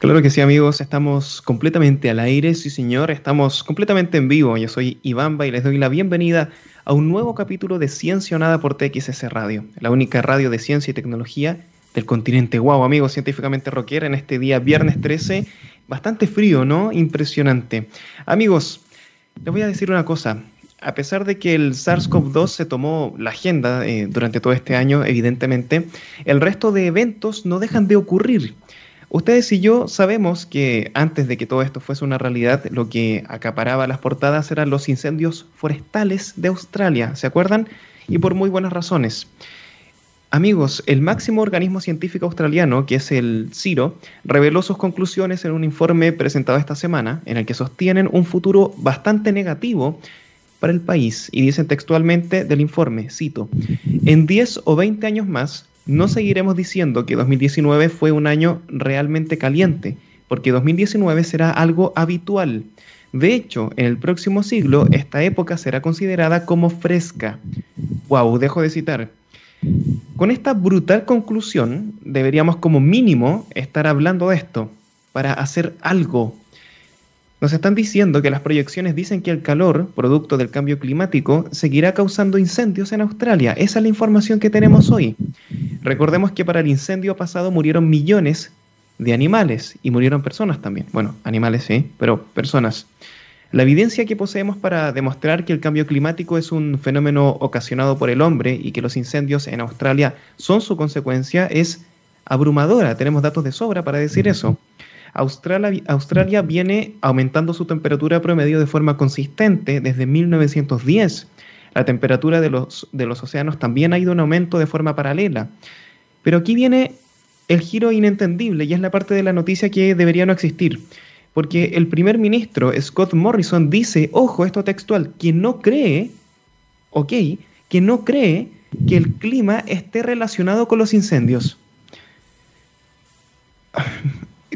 Claro que sí, amigos, estamos completamente al aire, sí señor, estamos completamente en vivo. Yo soy Iván y les doy la bienvenida a un nuevo capítulo de Ciencia o Nada por TXS Radio, la única radio de ciencia y tecnología del continente. Wow, amigos, científicamente rocker en este día viernes 13, bastante frío, ¿no? Impresionante. Amigos, les voy a decir una cosa. A pesar de que el SARS-CoV-2 se tomó la agenda eh, durante todo este año, evidentemente, el resto de eventos no dejan de ocurrir. Ustedes y yo sabemos que antes de que todo esto fuese una realidad, lo que acaparaba las portadas eran los incendios forestales de Australia, ¿se acuerdan? Y por muy buenas razones. Amigos, el máximo organismo científico australiano, que es el CIRO, reveló sus conclusiones en un informe presentado esta semana, en el que sostienen un futuro bastante negativo para el país. Y dicen textualmente del informe, cito, en 10 o 20 años más, no seguiremos diciendo que 2019 fue un año realmente caliente, porque 2019 será algo habitual. De hecho, en el próximo siglo, esta época será considerada como fresca. Wow, dejo de citar. Con esta brutal conclusión, deberíamos como mínimo estar hablando de esto, para hacer algo nos están diciendo que las proyecciones dicen que el calor, producto del cambio climático, seguirá causando incendios en Australia. Esa es la información que tenemos hoy. Recordemos que para el incendio pasado murieron millones de animales y murieron personas también. Bueno, animales sí, pero personas. La evidencia que poseemos para demostrar que el cambio climático es un fenómeno ocasionado por el hombre y que los incendios en Australia son su consecuencia es abrumadora. Tenemos datos de sobra para decir eso. Australia, viene aumentando su temperatura promedio de forma consistente desde 1910. La temperatura de los, de los océanos también ha ido en aumento de forma paralela. Pero aquí viene el giro inentendible y es la parte de la noticia que debería no existir. Porque el primer ministro Scott Morrison dice, ojo, esto textual, que no cree, ok, que no cree que el clima esté relacionado con los incendios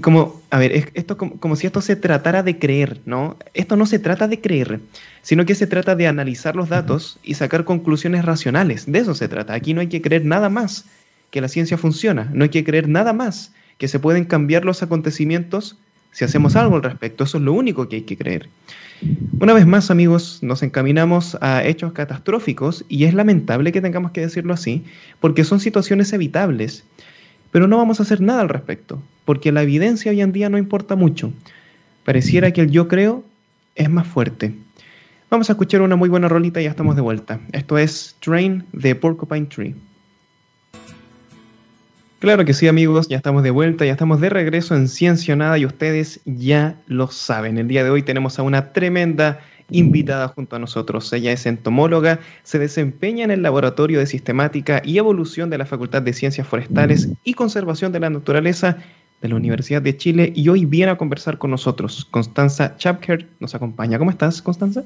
como, a ver, esto como, como, si esto se tratara de creer, ¿no? Esto no se trata de creer, sino que se trata de analizar los datos y sacar conclusiones racionales. De eso se trata. Aquí no hay que creer nada más que la ciencia funciona, no hay que creer nada más que se pueden cambiar los acontecimientos si hacemos algo al respecto. Eso es lo único que hay que creer. Una vez más, amigos, nos encaminamos a hechos catastróficos y es lamentable que tengamos que decirlo así, porque son situaciones evitables pero no vamos a hacer nada al respecto, porque la evidencia hoy en día no importa mucho. Pareciera que el yo creo es más fuerte. Vamos a escuchar una muy buena rolita y ya estamos de vuelta. Esto es Train de Porcupine Tree. Claro que sí, amigos, ya estamos de vuelta, ya estamos de regreso en Ciencia Nada y ustedes ya lo saben. El día de hoy tenemos a una tremenda invitada junto a nosotros. Ella es entomóloga, se desempeña en el Laboratorio de Sistemática y Evolución de la Facultad de Ciencias Forestales y Conservación de la Naturaleza de la Universidad de Chile y hoy viene a conversar con nosotros. Constanza Chapker nos acompaña. ¿Cómo estás, Constanza?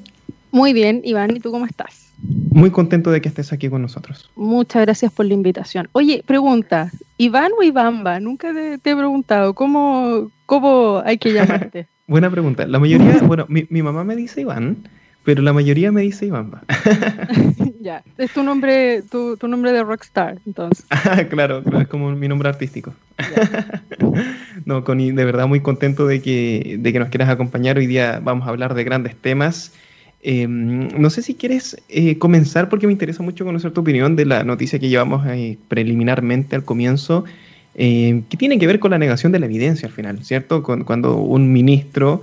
Muy bien, Iván, ¿y tú cómo estás? Muy contento de que estés aquí con nosotros. Muchas gracias por la invitación. Oye, pregunta, ¿Iván o Ivamba? Nunca te, he preguntado, ¿cómo, ¿cómo hay que llamarte? Buena pregunta. La mayoría, bueno, mi, mi, mamá me dice Iván, pero la mayoría me dice Ivamba. ya, es tu nombre, tu, tu, nombre de rockstar, entonces. Ah, claro, claro, es como mi nombre artístico. no, Connie, de verdad muy contento de que, de que nos quieras acompañar. Hoy día vamos a hablar de grandes temas. Eh, no sé si quieres eh, comenzar porque me interesa mucho conocer tu opinión de la noticia que llevamos eh, preliminarmente al comienzo eh, que tiene que ver con la negación de la evidencia al final, ¿cierto? cuando un ministro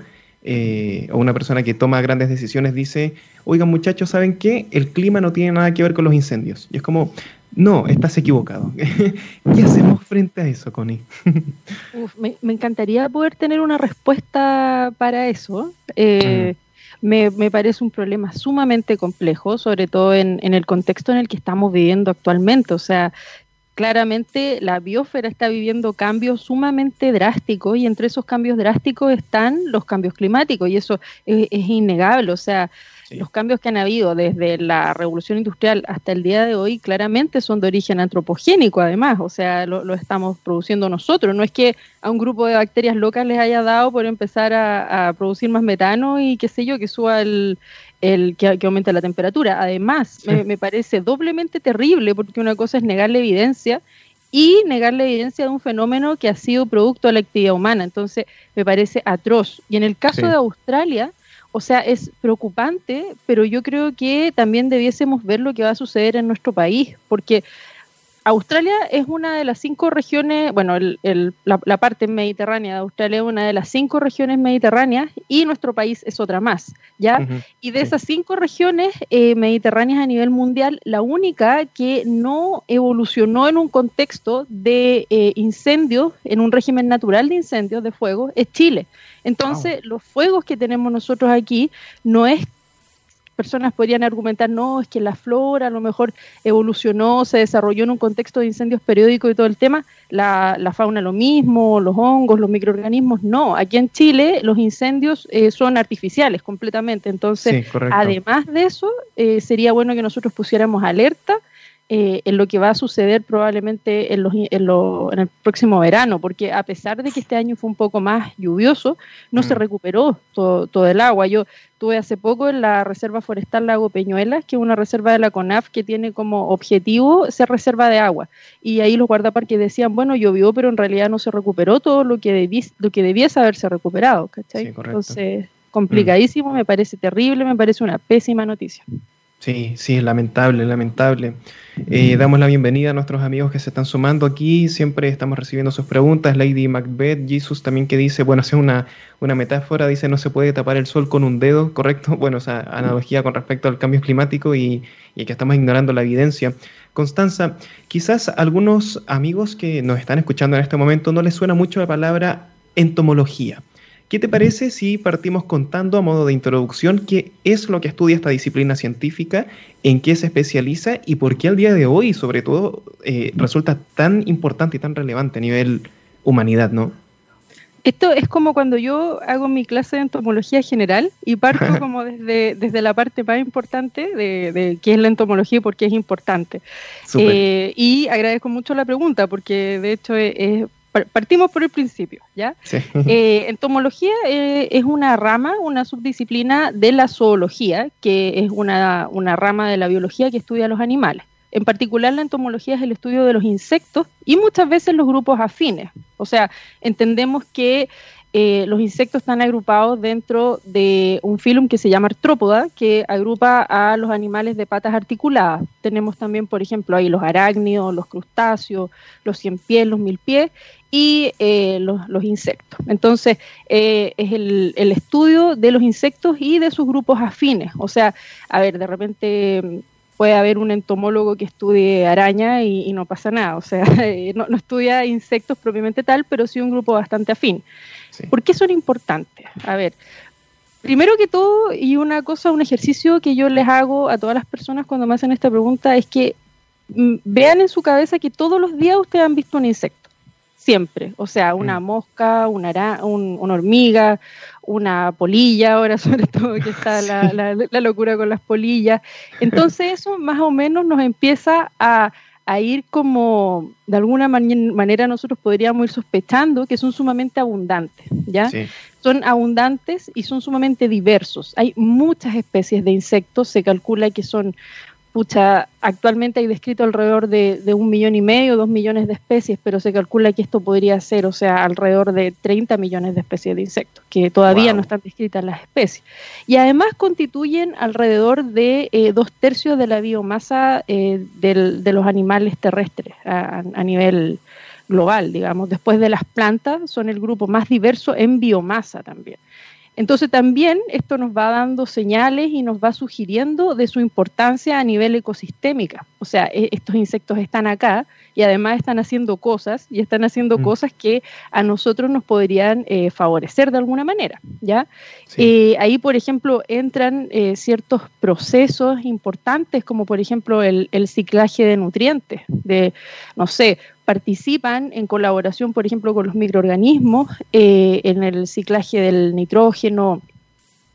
eh, o una persona que toma grandes decisiones dice, oigan muchachos, ¿saben qué? El clima no tiene nada que ver con los incendios. Y es como, no, estás equivocado. ¿Qué hacemos frente a eso, Connie? me, encantaría poder tener una respuesta para eso. Eh, mm. me, parece un problema sumamente complejo, sobre todo en, en, el contexto en el que estamos viviendo actualmente. O sea, claramente la biosfera está viviendo cambios sumamente drásticos y entre esos cambios drásticos están los cambios climáticos y eso es, innegable. O sea, los cambios que han habido desde la revolución industrial hasta el día de hoy claramente son de origen antropogénico además, o sea, lo, estamos produciendo nosotros. No es que a un grupo de bacterias locas les haya dado por empezar a, a producir más metano y qué sé yo, que suba el, el que, aumenta la temperatura. Además, me, parece doblemente terrible porque una cosa es negar la evidencia y negar la evidencia de un fenómeno que ha sido producto de la actividad humana. Entonces, me parece atroz. Y en el caso de Australia, o sea, es preocupante, pero yo creo que también debiésemos ver lo que va a suceder en nuestro país, porque Australia es una de las cinco regiones, bueno, la, parte mediterránea de Australia es una de las cinco regiones mediterráneas y nuestro país es otra más, ¿ya? y de esas cinco regiones eh, mediterráneas a nivel mundial, la única que no evolucionó en un contexto de eh, incendios, en un régimen natural de incendios, de fuego, es Chile. Entonces, los fuegos que tenemos nosotros aquí no es personas podrían argumentar, no, es que la flora a lo mejor evolucionó, se desarrolló en un contexto de incendios periódicos y todo el tema, la, fauna lo mismo, los hongos, los microorganismos, no. Aquí en Chile los incendios eh, son artificiales completamente, entonces, además de eso, eh, sería bueno que nosotros pusiéramos alerta eh, en lo que va a suceder probablemente en, en, el próximo verano, porque a pesar de que este año fue un poco más lluvioso, no se mm. recuperó todo, el agua. Yo estuve hace poco en la Reserva Forestal Lago Peñuelas, que es una reserva de la CONAF que tiene como objetivo ser reserva de agua. Y ahí los guardaparques decían, bueno, llovió, pero en realidad no se recuperó todo lo que, debí, lo que debiese haberse recuperado. ¿cachai? Entonces, complicadísimo, me parece terrible, me parece una pésima noticia. Sí, sí, lamentable, lamentable. Eh, damos la bienvenida a nuestros amigos que se están sumando aquí. Siempre estamos recibiendo sus preguntas. Lady Macbeth, Jesus también que dice, bueno, hace una, una metáfora, dice no se puede tapar el sol con un dedo, ¿correcto? Bueno, esa analogía con respecto al cambio climático y, y que estamos ignorando la evidencia. Constanza, quizás algunos amigos que nos están escuchando en este momento no les suena mucho la palabra entomología. ¿Qué te parece si partimos contando a modo de introducción qué es lo que estudia esta disciplina científica, en qué se especializa y por qué al día de hoy, sobre todo, eh, resulta tan importante y tan relevante a nivel humanidad, ¿no? Esto es como cuando yo hago mi clase de entomología general y parto como desde, desde la parte más importante de, qué es la entomología y por qué es importante. Eh, y agradezco mucho la pregunta porque de hecho es, partimos por el principio, ¿ya? Eh, entomología eh, es una rama, una subdisciplina de la zoología, que es una, una rama de la biología que estudia los animales. En particular, la entomología es el estudio de los insectos y muchas veces los grupos afines. O sea, entendemos que eh, los insectos están agrupados dentro de un filum que se llama artrópoda, que agrupa a los animales de patas articuladas. Tenemos también, por ejemplo, ahí los arácnidos, los crustáceos, los cien pies, los mil pies y eh, los, insectos. Entonces, eh, es el, estudio de los insectos y de sus grupos afines. O sea, a ver, de repente mm, puede haber un entomólogo que estudie araña y, no pasa nada. O sea, no, no, estudia insectos propiamente tal, pero sí un grupo bastante afín. ¿Por qué son importantes? A ver, primero que todo, y una cosa, un ejercicio que yo les hago a todas las personas cuando me hacen esta pregunta es que mm, vean en su cabeza que todos los días ustedes han visto un insecto. Siempre. O sea, una mm. mosca, una, una hormiga, una polilla, ahora sobre todo que está la, la locura con las polillas. Entonces eso más o menos nos empieza a a ir como, de alguna manera nosotros podríamos ir sospechando que son sumamente abundantes, ¿ya? Son abundantes y son sumamente diversos. Hay muchas especies de insectos, se calcula que son Pucha, actualmente hay descrito alrededor de, un millón y medio, dos millones de especies, pero se calcula que esto podría ser, o sea, alrededor de 30 millones de especies de insectos, que todavía no están descritas las especies. Y además constituyen alrededor de eh, dos tercios de la biomasa eh, de los animales terrestres a, a nivel global, digamos. Después de las plantas, son el grupo más diverso en biomasa también. Entonces también esto nos va dando señales y nos va sugiriendo de su importancia a nivel ecosistémica. O sea, e, estos insectos están acá y además están haciendo cosas y están haciendo mm. cosas que a nosotros nos podrían eh, favorecer de alguna manera. ¿ya? Eh, ahí, por ejemplo, entran eh, ciertos procesos importantes como por ejemplo el, el ciclaje de nutrientes, de, no sé, participan en colaboración, por ejemplo, con los microorganismos eh, en el ciclaje del nitrógeno,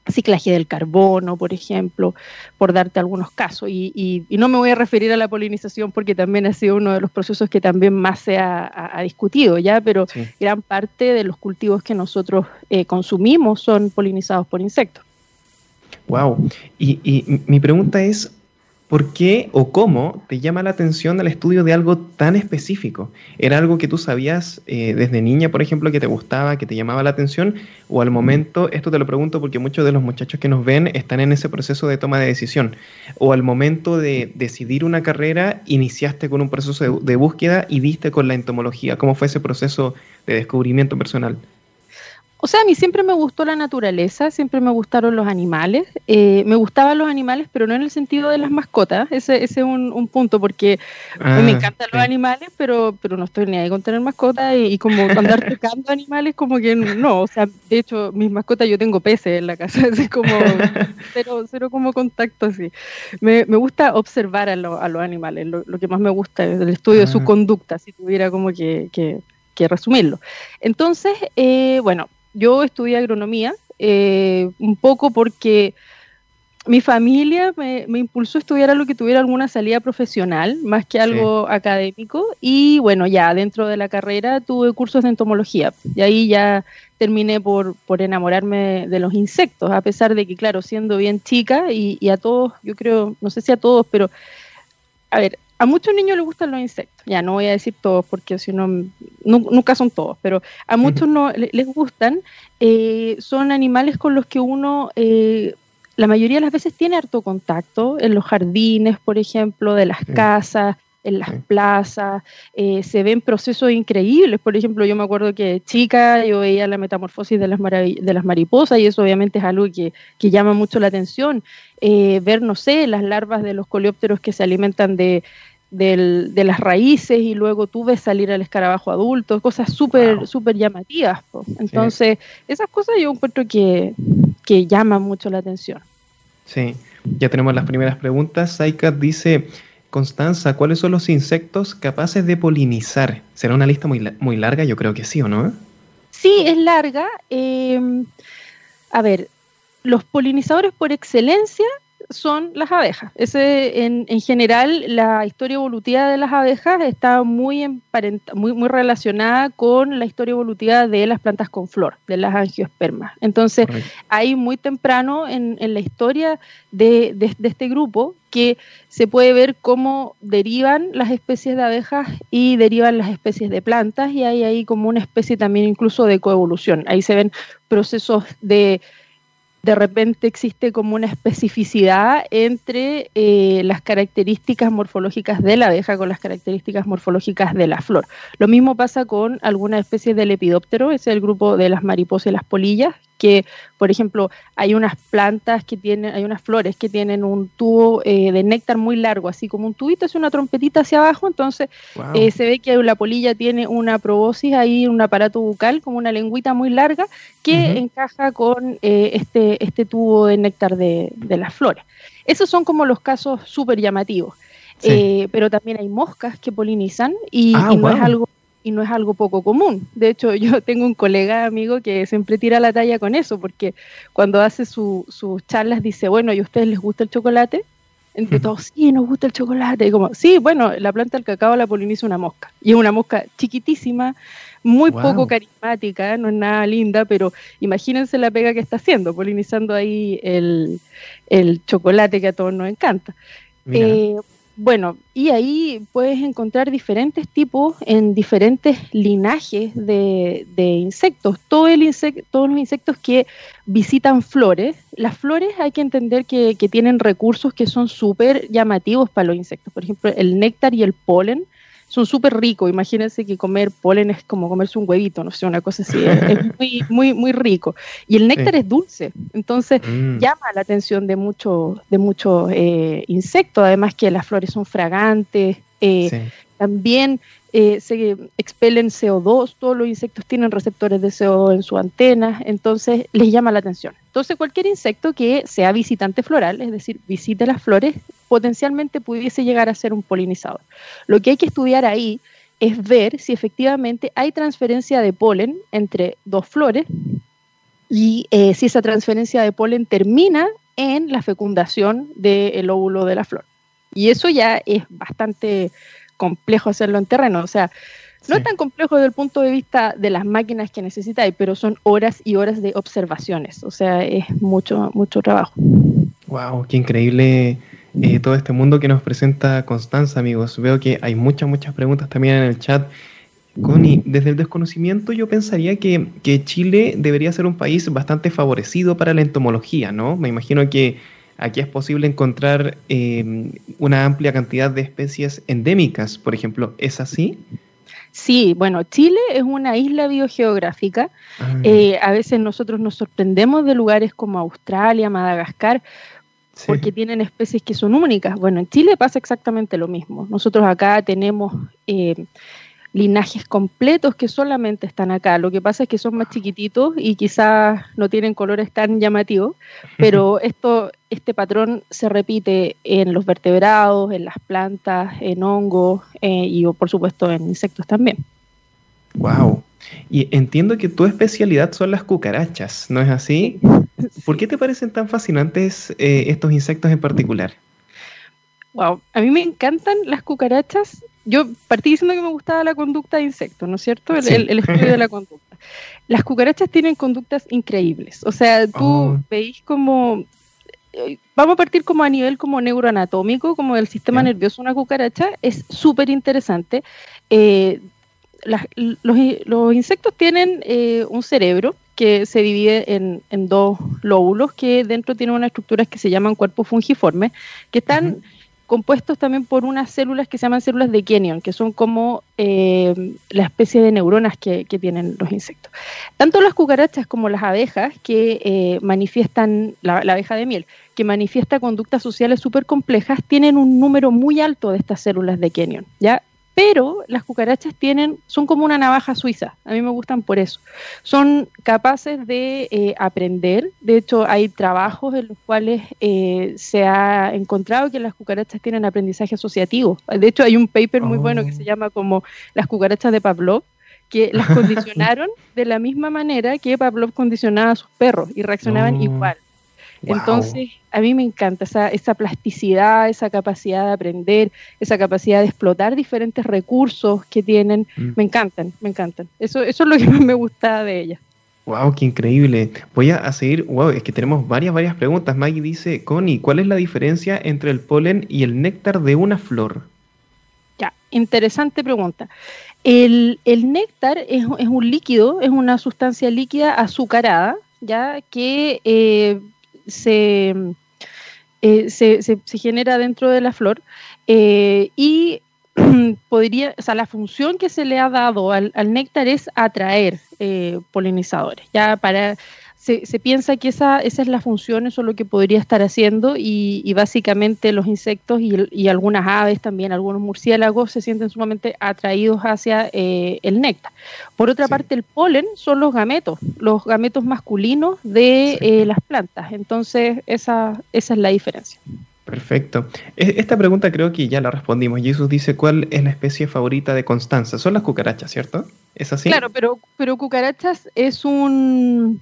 ciclaje del carbono, por ejemplo, por darte algunos casos. Y, no me voy a referir a la polinización porque también ha sido uno de los procesos que también más se ha, discutido, ¿ya? Pero gran parte de los cultivos que nosotros eh, consumimos son polinizados por insectos. Wow. y mi pregunta es, ¿Por qué o cómo te llama la atención el estudio de algo tan específico? ¿Era algo que tú sabías eh, desde niña, por ejemplo, que te gustaba, que te llamaba la atención? ¿O al momento, esto te lo pregunto porque muchos de los muchachos que nos ven están en ese proceso de toma de decisión, o al momento de decidir una carrera, iniciaste con un proceso de, de búsqueda y diste con la entomología? ¿Cómo fue ese proceso de descubrimiento personal? O sea, a mí siempre me gustó la naturaleza, siempre me gustaron los animales. Eh, me gustaban los animales, pero no en el sentido de las mascotas. Ese, ese es un, punto, porque me ah, encantan los animales, pero, pero no estoy ni ahí con tener mascotas y, como andar tocando animales, como que no. O sea, de hecho, mis mascotas, yo tengo peces en la casa, es como cero, cero como contacto así. Me, me gusta observar a, a los animales, lo, que más me gusta es el estudio de su ah. conducta, si tuviera como que, que, que resumirlo. Entonces, eh, bueno yo estudié agronomía, eh, un poco porque mi familia me, impulsó a estudiar algo que tuviera alguna salida profesional, más que algo académico. Y bueno, ya dentro de la carrera tuve cursos de entomología. Y ahí ya terminé por, por enamorarme de los insectos, a pesar de que, claro, siendo bien chica y, y a todos, yo creo, no sé si a todos, pero a ver, a muchos niños les gustan los insectos. Ya no voy a decir todos porque si no, nunca son todos, pero a muchos no les gustan. Eh, son animales con los que uno eh, la mayoría de las veces tiene harto contacto en los jardines, por ejemplo, de las casas, en las plazas, eh, se ven procesos increíbles. Por ejemplo, yo me acuerdo que chica yo veía la metamorfosis de las, de las mariposas y eso obviamente es algo que, que llama mucho la atención. ver, no sé, las larvas de los coleópteros que se alimentan de, del, de las raíces y luego tú ves salir al escarabajo adulto, cosas súper súper llamativas. Entonces, esas cosas yo encuentro que, que llaman mucho la atención. Sí, ya tenemos las primeras preguntas. Saika dice, Constanza, ¿cuáles son los insectos capaces de polinizar? ¿Será una lista muy, muy larga? Yo creo que sí, ¿o no? Sí, es larga. Em, a ver, los polinizadores por excelencia son las abejas. Ese, en, en, general, la historia evolutiva de las abejas está muy, muy, muy relacionada con la historia evolutiva de las plantas con flor, de las angiospermas. Entonces, hay muy temprano en, en la historia de, de, de, este grupo que se puede ver cómo derivan las especies de abejas y derivan las especies de plantas y hay ahí como una especie también incluso de coevolución. Ahí se ven procesos de de repente existe como una especificidad entre eh, las características morfológicas de la abeja con las características morfológicas de la flor. Lo mismo pasa con algunas especies del lepidóptero, es el grupo de las mariposas y las polillas, que, por ejemplo, hay unas plantas que tienen, hay unas flores que tienen un tubo eh, de néctar muy largo, así como un tubito, es una trompetita hacia abajo, entonces eh, se ve que la polilla tiene una probosis ahí, un aparato bucal, como una lengüita muy larga, que encaja con eh, este, este tubo de néctar de, las flores. Esos son como los casos súper llamativos. pero también hay moscas que polinizan y, ah, no es algo y no es algo poco común. De hecho, yo tengo un colega amigo que siempre tira la talla con eso, porque cuando hace sus charlas dice, bueno, ¿y a ustedes les gusta el chocolate? Entre todos, sí, nos gusta el chocolate. Y como, sí, bueno, la planta del cacao la poliniza una mosca. Y es una mosca chiquitísima, muy poco carismática, no es nada linda, pero imagínense la pega que está haciendo, polinizando ahí el, chocolate que a todos nos encanta. Eh, bueno, y ahí puedes encontrar diferentes tipos en diferentes linajes de, insectos. Todo el todos los insectos que visitan flores, las flores hay que entender que, que tienen recursos que son súper llamativos para los insectos. Por ejemplo, el néctar y el polen son súper ricos. Imagínense que comer polen es como comerse un huevito, no sé, una cosa así. es, muy, muy, muy rico. Y el néctar es dulce, entonces mm. llama la atención de muchos de muchos eh, insectos. Además que las flores son fragantes. Eh, también eh, se expelen CO2, todos los insectos tienen receptores de CO2 en su antena, entonces les llama la atención. Entonces cualquier insecto que sea visitante floral, es decir, visite las flores, potencialmente pudiese llegar a ser un polinizador. Lo que hay que estudiar ahí es ver si efectivamente hay transferencia de polen entre dos flores y eh, si esa transferencia de polen termina en la fecundación del óvulo de la flor. Y eso ya es bastante complejo hacerlo en terreno. O sea, no es tan complejo desde el punto de vista de las máquinas que necesitáis, pero son horas y horas de observaciones. O sea, es mucho, mucho trabajo. Wow, qué increíble eh, todo este mundo que nos presenta Constanza, amigos. Veo que hay muchas, muchas preguntas también en el chat. Connie, desde el desconocimiento yo pensaría que, Chile debería ser un país bastante favorecido para la entomología, ¿no? Me imagino que aquí es posible encontrar eh, una amplia cantidad de especies endémicas, por ejemplo. ¿Es así? Sí, bueno, Chile es una isla biogeográfica. Ah. Eh, a veces nosotros nos sorprendemos de lugares como Australia, Madagascar, porque tienen especies que son únicas. Bueno, en Chile pasa exactamente lo mismo. Nosotros acá tenemos eh, linajes completos que solamente están acá. Lo que pasa es que son más chiquititos y quizás no tienen colores tan llamativos, pero esto, este patrón se repite en los vertebrados, en las plantas, en hongos eh, y por supuesto en insectos también. Wow. Y entiendo que tu especialidad son las cucarachas, ¿no es así? ¿Por qué te parecen tan fascinantes eh, estos insectos en particular? Wow, a mí me encantan las cucarachas yo partí diciendo que me gustaba la conducta de insectos, ¿no es cierto? El, estudio de la conducta. Las cucarachas tienen conductas increíbles. O sea, tú oh. veis como eh, vamos a partir como a nivel como neuroanatómico, como del sistema nervioso una cucaracha, es súper interesante. Eh, los, insectos tienen eh, un cerebro que se divide en, dos lóbulos que dentro tienen unas estructuras que se llaman cuerpos fungiformes, que están compuestos también por unas células que se llaman células de Kenyon, que son como eh, la especie de neuronas que, tienen los insectos. Tanto las cucarachas como las abejas que eh, manifiestan, la, abeja de miel, que manifiesta conductas sociales súper complejas, tienen un número muy alto de estas células de Kenyon. ¿ya? Pero las cucarachas tienen, son como una navaja suiza, a mí me gustan por eso. Son capaces de eh, aprender, de hecho hay trabajos en los cuales eh, se ha encontrado que las cucarachas tienen aprendizaje asociativo. De hecho hay un paper muy bueno que se oh. llama como las cucarachas de Pavlov, que las condicionaron de la misma manera que Pavlov condicionaba a sus perros y reaccionaban oh. igual. Entonces, a mí me encanta esa, esa plasticidad, esa capacidad de aprender, esa capacidad de explotar diferentes recursos que tienen. Mm. Me encantan, me encantan. Eso, eso es lo que más me gusta de ellas. Wow, qué increíble. Voy a seguir, wow, es que tenemos varias, varias preguntas. Maggie dice, Connie, ¿cuál es la diferencia entre el polen y el néctar de una flor? Ya, interesante pregunta. El, néctar es, es, un líquido, es una sustancia líquida azucarada, ya que eh, eh, se, se, se, genera dentro de la flor eh, y podría, o sea, la función que se le ha dado al, néctar es atraer eh, polinizadores, ya para se, piensa que esa, esa es la función, eso es lo que podría estar haciendo y, básicamente los insectos y, algunas aves también, algunos murciélagos se sienten sumamente atraídos hacia eh, el néctar. Por otra parte, el polen son los gametos, los gametos masculinos de eh, las plantas. Entonces, esa, esa es la diferencia. Perfecto. E, esta pregunta creo que ya la respondimos. Jesús dice, ¿cuál es la especie favorita de Constanza? Son las cucarachas, ¿cierto? ¿Es así? Claro, pero, pero cucarachas es un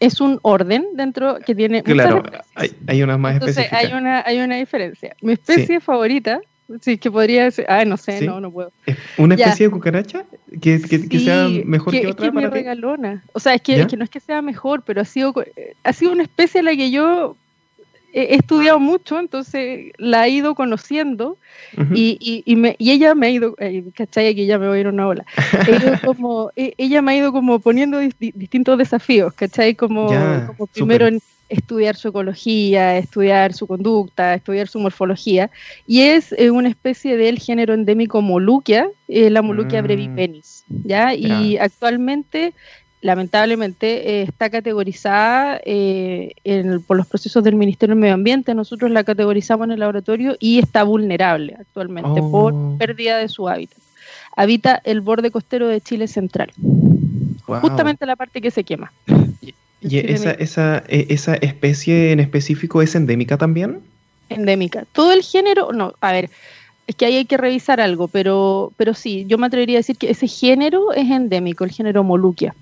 es un orden dentro que tiene. Claro, hay, hay unas más Entonces, Hay una, hay una diferencia. Mi especie favorita, sí, que podría decir. Ah, no sé, no, no puedo. ¿Una especie de cucaracha? ¿Que, que, sea mejor que, otra? Es que regalona. O sea, es que, es que, no es que sea mejor, pero ha sido, ha sido una especie a la que yo he estudiado mucho, entonces la he ido conociendo y, y, me, y, ella me ha ido, eh, ¿cachai? Aquí ya me voy a ir una ola. como, e, ella me ha ido como poniendo distintos desafíos, ¿cachai? Como, como primero en estudiar su ecología, estudiar su conducta, estudiar su morfología, y es eh, una especie del género endémico Moluquia, eh, la Moluquia mm. brevipenis, ¿ya? Y actualmente lamentablemente eh, está categorizada eh, por los procesos del Ministerio del Medio Ambiente. Nosotros la categorizamos en el laboratorio y está vulnerable actualmente por oh. pérdida de su hábitat. Habita el borde costero de Chile central, justamente la parte que se quema. ¿Y, esa, esa, e, esa especie en específico es endémica también? Endémica. Todo el género, no, a ver, es que ahí hay que revisar algo, pero, pero sí, yo me atrevería a decir que ese género es endémico, el género Moluquia.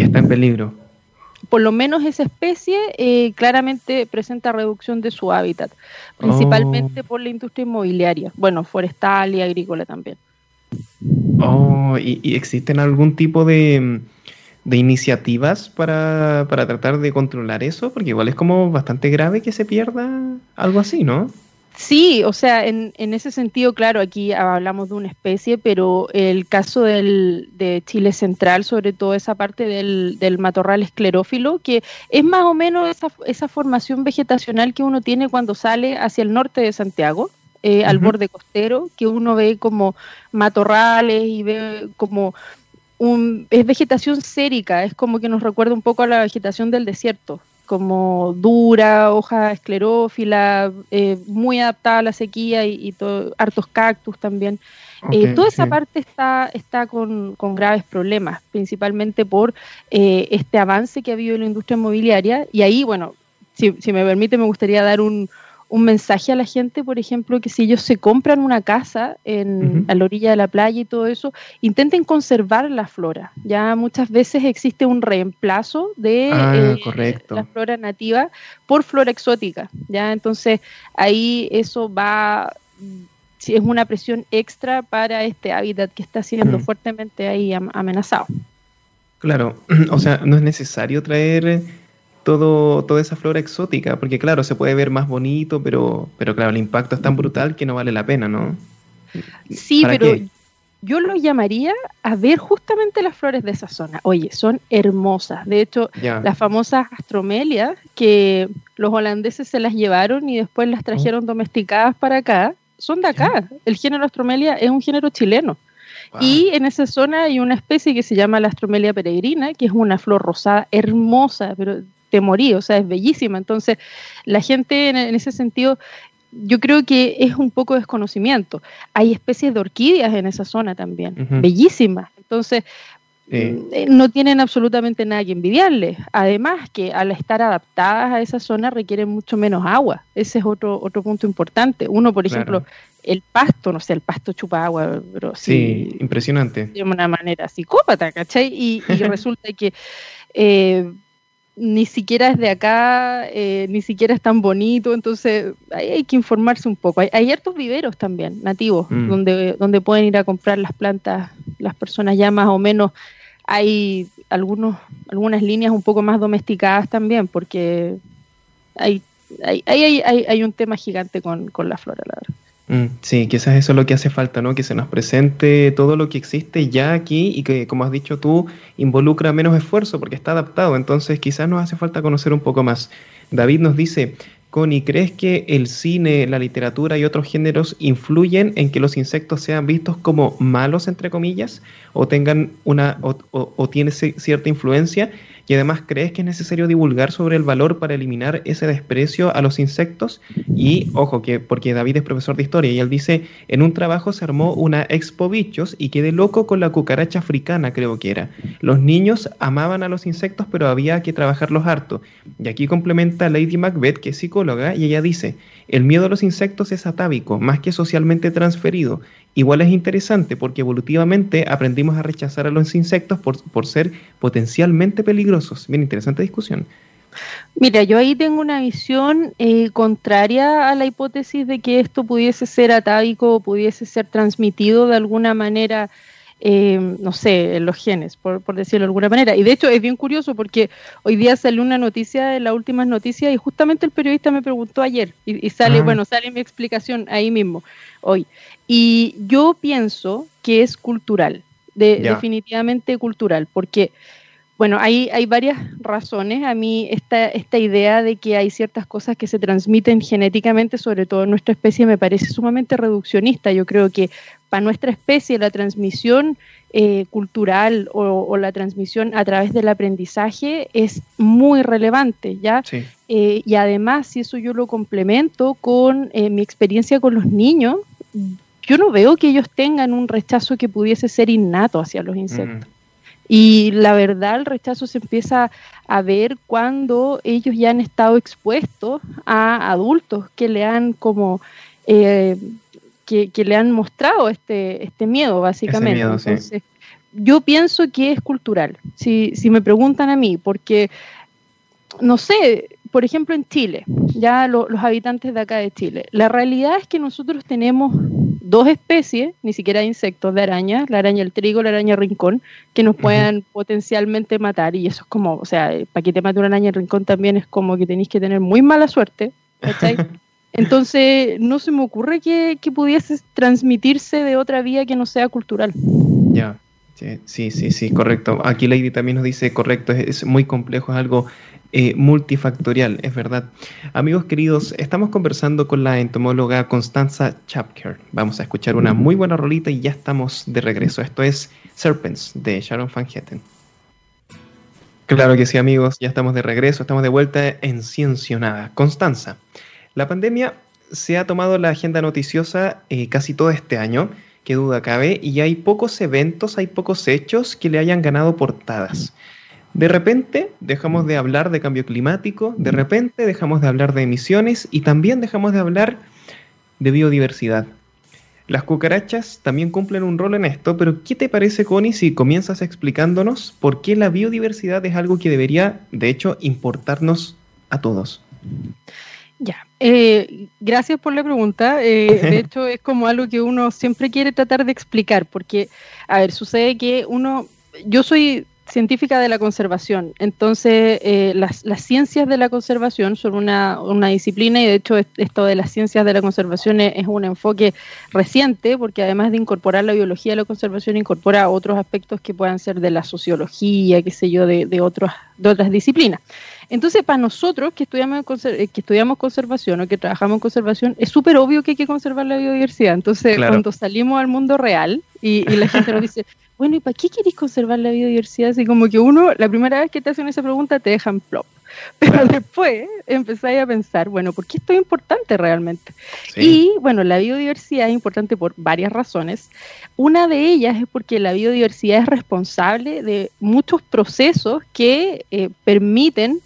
Y está en peligro. Por lo menos esa especie eh, claramente presenta reducción de su hábitat, principalmente oh. por la industria inmobiliaria, bueno, forestal y agrícola también. Oh, ¿y, existen algún tipo de, de iniciativas para, para tratar de controlar eso? Porque igual es como bastante grave que se pierda algo así, ¿no? Sí, o sea, en, en, ese sentido, claro, aquí hablamos de una especie, pero el caso del, de Chile Central, sobre todo esa parte del, del matorral esclerófilo, que es más o menos esa, esa, formación vegetacional que uno tiene cuando sale hacia el norte de Santiago, eh, al borde costero, que uno ve como matorrales y ve como un, es vegetación sérica, es como que nos recuerda un poco a la vegetación del desierto como dura, hoja esclerófila, eh, muy adaptada a la sequía y, todo, hartos cactus también. Eh, toda esa parte está, está con, graves problemas, principalmente por eh, este avance que ha habido en la industria inmobiliaria. Y ahí, bueno, si, si me permite, me gustaría dar un, un mensaje a la gente, por ejemplo, que si ellos se compran una casa en, a la orilla de la playa y todo eso, intenten conservar la flora. Ya muchas veces existe un reemplazo de ah, eh, la flora nativa por flora exótica. Ya entonces ahí eso va si es una presión extra para este hábitat que está siendo fuertemente ahí amenazado. Claro, o sea, no es necesario traer todo, toda esa flora exótica, porque claro, se puede ver más bonito, pero, pero claro, el impacto es tan brutal que no vale la pena, ¿no? Sí, pero yo lo llamaría a ver justamente las flores de esa zona. Oye, son hermosas. De hecho, las famosas astromelias que los holandeses se las llevaron y después las trajeron domesticadas para acá, son de acá. El género astromelia es un género chileno. Y en esa zona hay una especie que se llama la astromelia peregrina, que es una flor rosada hermosa, pero te morí, o sea, es bellísima. Entonces, la gente en, ese sentido, yo creo que es un poco desconocimiento. Hay especies de orquídeas en esa zona también, bellísimas. Entonces, eh, no tienen absolutamente nada que envidiarle. Además que al estar adaptadas a esa zona requieren mucho menos agua. Ese es otro, otro punto importante. Uno, por ejemplo, el pasto, no sé, el pasto chupa agua, pero sí, impresionante. De una manera psicópata, ¿cachai? Y, y resulta que eh, ni siquiera es de acá, eh, ni siquiera es tan bonito, entonces hay que informarse un poco. Hay, hay hartos viveros también, nativos, mm. donde, donde pueden ir a comprar las plantas las personas ya más o menos. Hay algunos, algunas líneas un poco más domesticadas también, porque hay, hay, hay, hay, hay un tema gigante con, con la flora, la verdad. Mm, sí, quizás eso es lo que hace falta, ¿no? Que se nos presente todo lo que existe ya aquí y que, como has dicho tú, involucra menos esfuerzo porque está adaptado. Entonces, quizás nos hace falta conocer un poco más. David nos dice, Connie, ¿crees que el cine, la literatura y otros géneros influyen en que los insectos sean vistos como malos, entre comillas, o tengan una, o, o tiene cierta influencia? Y además, ¿crees que es necesario divulgar sobre el valor para eliminar ese desprecio a los insectos? Y ojo, que porque David es profesor de historia y él dice, en un trabajo se armó una expo bichos y quedé loco con la cucaracha africana, creo que era. Los niños amaban a los insectos, pero había que trabajarlos harto. Y aquí complementa Lady Macbeth, que es psicóloga, y ella dice, el miedo a los insectos es atávico, más que socialmente transferido. Igual es interesante porque evolutivamente aprendimos a rechazar a los insectos por, por ser potencialmente peligrosos. Bien, interesante discusión. Mira, yo ahí tengo una visión eh, contraria a la hipótesis de que esto pudiese ser atávico o pudiese ser transmitido de alguna manera eh, no sé, en los genes, por, decirlo de alguna manera. Y de hecho es bien curioso porque hoy día salió una noticia en las últimas noticias y justamente el periodista me preguntó ayer y, sale, bueno, sale mi explicación ahí mismo, hoy. Y yo pienso que es cultural, definitivamente cultural, porque bueno, hay, hay varias razones. A mí esta, esta idea de que hay ciertas cosas que se transmiten genéticamente, sobre todo en nuestra especie, me parece sumamente reduccionista. Yo creo que para nuestra especie la transmisión eh, cultural o, la transmisión a través del aprendizaje es muy relevante, ¿ya? Eh, y además, si eso yo lo complemento con eh, mi experiencia con los niños, yo no veo que ellos tengan un rechazo que pudiese ser innato hacia los insectos. Y la verdad, el rechazo se empieza a ver cuando ellos ya han estado expuestos a adultos que le han como eh, que, le han mostrado este, este miedo, básicamente. Entonces, yo pienso que es cultural. Si, si me preguntan a mí, porque no sé, por ejemplo, en Chile, ya los habitantes de acá de Chile, la realidad es que nosotros tenemos dos especies, ni siquiera insectos, de arañas, la araña el trigo, la araña rincón, que nos puedan potencialmente matar. Y eso es como, o sea, para que te mate una araña el rincón también es como que tenéis que tener muy mala suerte, Entonces, no se me ocurre que, pudiese transmitirse de otra vía que no sea cultural. Ya, sí, sí, sí, correcto. Aquí Lady también nos dice, correcto, es, muy complejo, es algo eh, multifactorial, es verdad. Amigos queridos, estamos conversando con la entomóloga Constanza Chapker. Vamos a escuchar una muy buena rolita y ya estamos de regreso. Esto es Serpents de Sharon Van Hetten. Claro que sí, amigos, ya estamos de regreso, estamos de vuelta en Ciencionada. Constanza, la pandemia se ha tomado la agenda noticiosa eh, casi todo este año, qué duda cabe, y hay pocos eventos, hay pocos hechos que le hayan ganado portadas. De repente dejamos de hablar de cambio climático, de repente dejamos de hablar de emisiones y también dejamos de hablar de biodiversidad. Las cucarachas también cumplen un rol en esto, pero ¿qué te parece, Connie, si comienzas explicándonos por qué la biodiversidad es algo que debería, de hecho, importarnos a todos? Ya, eh, gracias por la pregunta. Eh, de hecho, es como algo que uno siempre quiere tratar de explicar, porque, a ver, sucede que uno, yo soy científica de la conservación. Entonces, eh, las, ciencias de la conservación son una, disciplina y de hecho esto de las ciencias de la conservación es, un enfoque reciente porque además de incorporar la biología de la conservación, incorpora otros aspectos que puedan ser de la sociología, qué sé yo, de, de otras disciplinas. Entonces, para nosotros que estudiamos, eh, que estudiamos conservación o que trabajamos en conservación, es súper obvio que hay que conservar la biodiversidad. Entonces, cuando salimos al mundo real y, y la gente nos dice, bueno, ¿y para qué queréis conservar la biodiversidad? Así como que uno, la primera vez que te hacen esa pregunta, te dejan plop. Pero después empezáis a pensar, bueno, ¿por qué esto es importante realmente? Y bueno, la biodiversidad es importante por varias razones. Una de ellas es porque la biodiversidad es responsable de muchos procesos que eh, permiten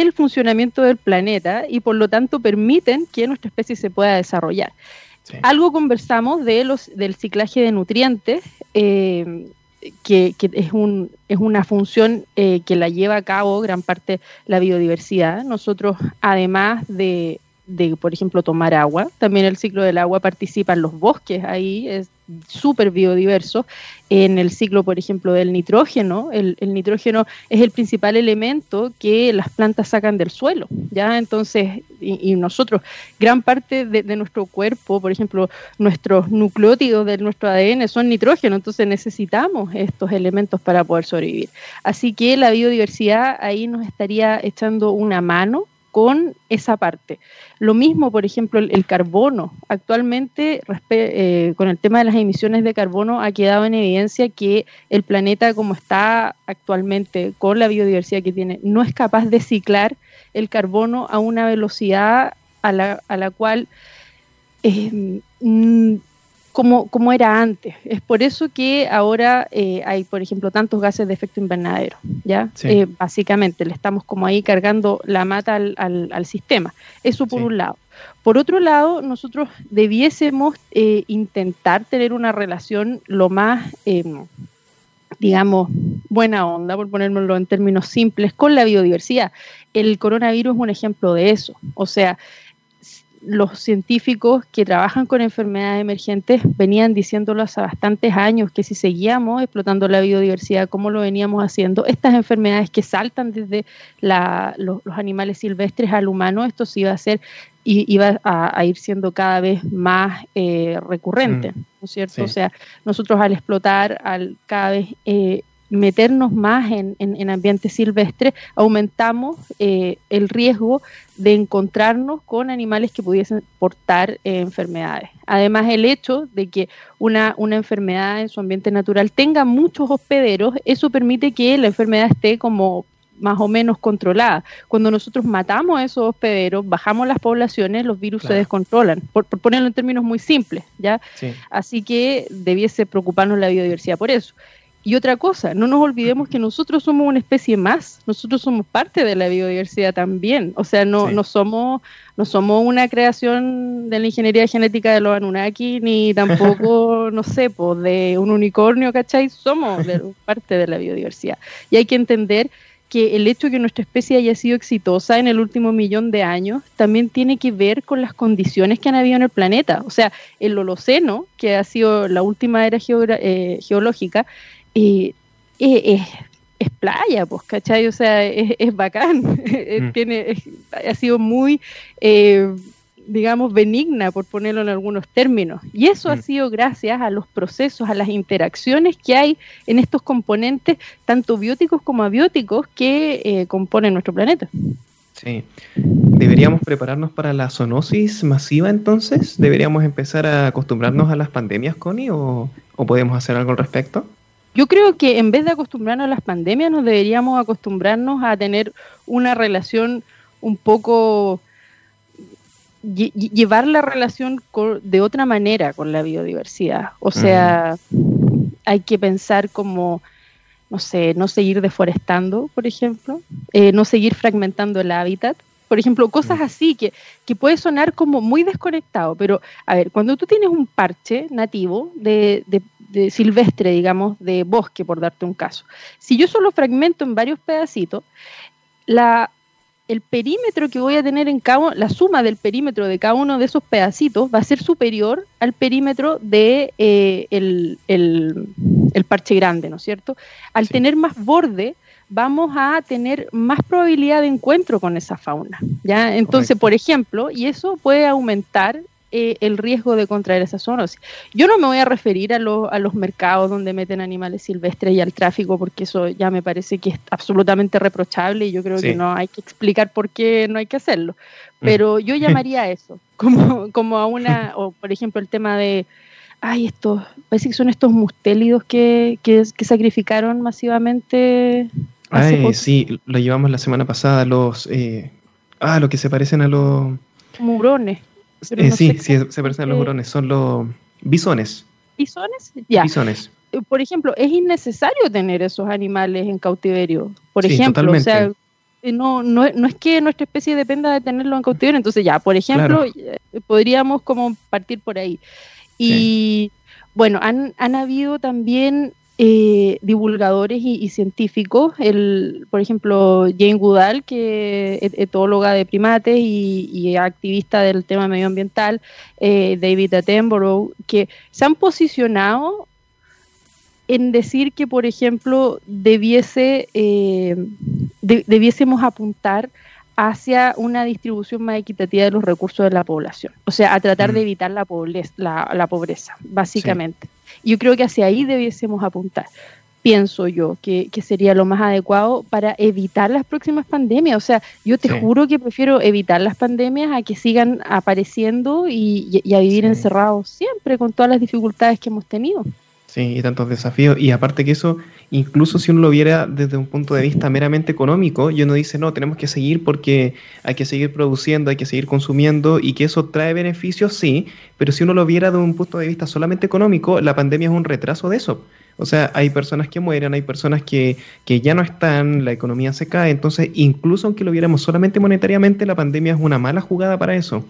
el funcionamiento del planeta y por lo tanto permiten que nuestra especie se pueda desarrollar. Algo conversamos de los, del ciclaje de nutrientes, eh, que, es, un, es una función eh, que la lleva a cabo gran parte la biodiversidad. Nosotros, además de, de, por ejemplo, tomar agua, también el ciclo del agua participan los bosques, ahí es súper biodiverso. En el ciclo, por ejemplo, del nitrógeno, el, nitrógeno es el principal elemento que las plantas sacan del suelo, ¿ya? Entonces, y, nosotros, gran parte de, nuestro cuerpo, por ejemplo, nuestros nucleótidos de nuestro ADN son nitrógeno, entonces necesitamos estos elementos para poder sobrevivir. Así que la biodiversidad ahí nos estaría echando una mano con esa parte. Lo mismo, por ejemplo, el, carbono. Actualmente, eh, con el tema de las emisiones de carbono, ha quedado en evidencia que el planeta, como está actualmente, con la biodiversidad que tiene, no es capaz de ciclar el carbono a una velocidad a la, a la cual eh, como, como era antes. Es por eso que ahora eh, hay, por ejemplo, tantos gases de efecto invernadero, ¿ya? Eh, básicamente, le estamos como ahí cargando la mata al, al, sistema. Eso por un lado. Por otro lado, nosotros debiésemos eh, intentar tener una relación lo más, em, digamos, buena onda, por ponérmelo en términos simples, con la biodiversidad. El coronavirus es un ejemplo de eso. O sea, los científicos que trabajan con enfermedades emergentes venían diciéndolo hace bastantes años, que si seguíamos explotando la biodiversidad como lo veníamos haciendo, estas enfermedades que saltan desde los, animales silvestres al humano, esto sí iba a ser iba a, ir siendo cada vez más eh, recurrente, mm. ¿no es cierto? O sea, nosotros al explotar, al cada vez eh, meternos más en, en, ambientes silvestres, aumentamos eh, el riesgo de encontrarnos con animales que pudiesen portar eh, enfermedades. Además, el hecho de que una, una enfermedad en su ambiente natural tenga muchos hospederos, eso permite que la enfermedad esté como más o menos controlada. Cuando nosotros matamos a esos hospederos, bajamos las poblaciones, los virus se descontrolan, por, ponerlo en términos muy simples, ¿ya? Así que debiese preocuparnos la biodiversidad por eso. Y otra cosa, no nos olvidemos que nosotros somos una especie más, nosotros somos parte de la biodiversidad también, o sea, no, no, somos, no somos una creación de la ingeniería genética de los Anunnaki, ni tampoco, no sé, pues de un unicornio, ¿cachai? Somos parte de la biodiversidad. Y hay que entender que el hecho de que nuestra especie haya sido exitosa en el último millón de años también tiene que ver con las condiciones que han habido en el planeta. O sea, el Holoceno, que ha sido la última era eh, geológica, y es, playa, pues, ¿cachai? O sea, es, bacán. Mm. Tiene, ha sido muy, eh, digamos, benigna, por ponerlo en algunos términos. Y eso ha mm. sido gracias a los procesos, a las interacciones que hay en estos componentes, tanto bióticos como abióticos, que eh, componen nuestro planeta. Sí. ¿Deberíamos prepararnos para la zoonosis masiva entonces? ¿Deberíamos empezar a acostumbrarnos a las pandemias, Connie, o, o podemos hacer algo al respecto? Yo creo que en vez de acostumbrarnos a las pandemias, nos deberíamos acostumbrarnos a tener una relación un poco llevar la relación de otra manera con la biodiversidad. O sea, hay que pensar como, no sé, no seguir deforestando, por ejemplo, eh, no seguir fragmentando el hábitat. Por ejemplo, cosas así que, que puede sonar como muy desconectado, pero a ver, cuando tú tienes un parche nativo de, de silvestre, digamos, de bosque, por darte un caso, si yo solo fragmento en varios pedacitos, la el perímetro que voy a tener en cada la suma del perímetro de cada uno de esos pedacitos va a ser superior al perímetro de eh, el, parche grande, ¿no es cierto? Al tener más borde, vamos a tener más probabilidad de encuentro con esa fauna, ¿ya? Entonces, por ejemplo, y eso puede aumentar eh, el riesgo de contraer esa zoonosis. Yo no me voy a referir a, a, los mercados donde meten animales silvestres y al tráfico, porque eso ya me parece que es absolutamente reprochable y yo creo que no hay que explicar por qué no hay que hacerlo. Mm. Pero yo llamaría a eso, como, como a una, o por ejemplo el tema de, ay, estos, parece que son estos mustélidos que, que, sacrificaron masivamente. Ay, sí, lo llevamos la semana pasada, los, eh, ah, lo que se parecen a los... Murones. Eh, sí, sí, se parecen a los hurones, son los bisones. ¿Bisones? Ya. Bisones. Eh, por ejemplo, es innecesario tener esos animales en cautiverio. Por ejemplo, o sea, eh, no, no, no, es que nuestra especie dependa de tenerlo en cautiverio, entonces ya, por ejemplo, podríamos como partir por ahí. Y bueno, han, han habido también eh, divulgadores y, científicos, el, por ejemplo, Jane Goodall, que es etóloga de primates y, activista del tema medioambiental, eh, David Attenborough, que se han posicionado en decir que, por ejemplo, debiese, eh, debiésemos apuntar hacia una distribución más equitativa de los recursos de la población, o sea, a tratar de mm. evitar la pobreza, la, pobreza básicamente. Yo creo que hacia ahí debiésemos apuntar. Pienso yo que, sería lo más adecuado para evitar las próximas pandemias. O sea, yo te juro que prefiero evitar las pandemias a que sigan apareciendo y, a vivir encerrados siempre con todas las dificultades que hemos tenido. Sí, y tantos desafíos. Y aparte que eso, incluso si uno lo viera desde un punto de vista meramente económico, y uno dice, no, tenemos que seguir porque hay que seguir produciendo, hay que seguir consumiendo, y que eso trae beneficios, sí, pero si uno lo viera desde un punto de vista solamente económico, la pandemia es un retraso de eso. O sea, hay personas que mueren, hay personas que, que ya no están, la economía se cae, entonces incluso aunque lo viéramos solamente monetariamente, la pandemia es una mala jugada para eso.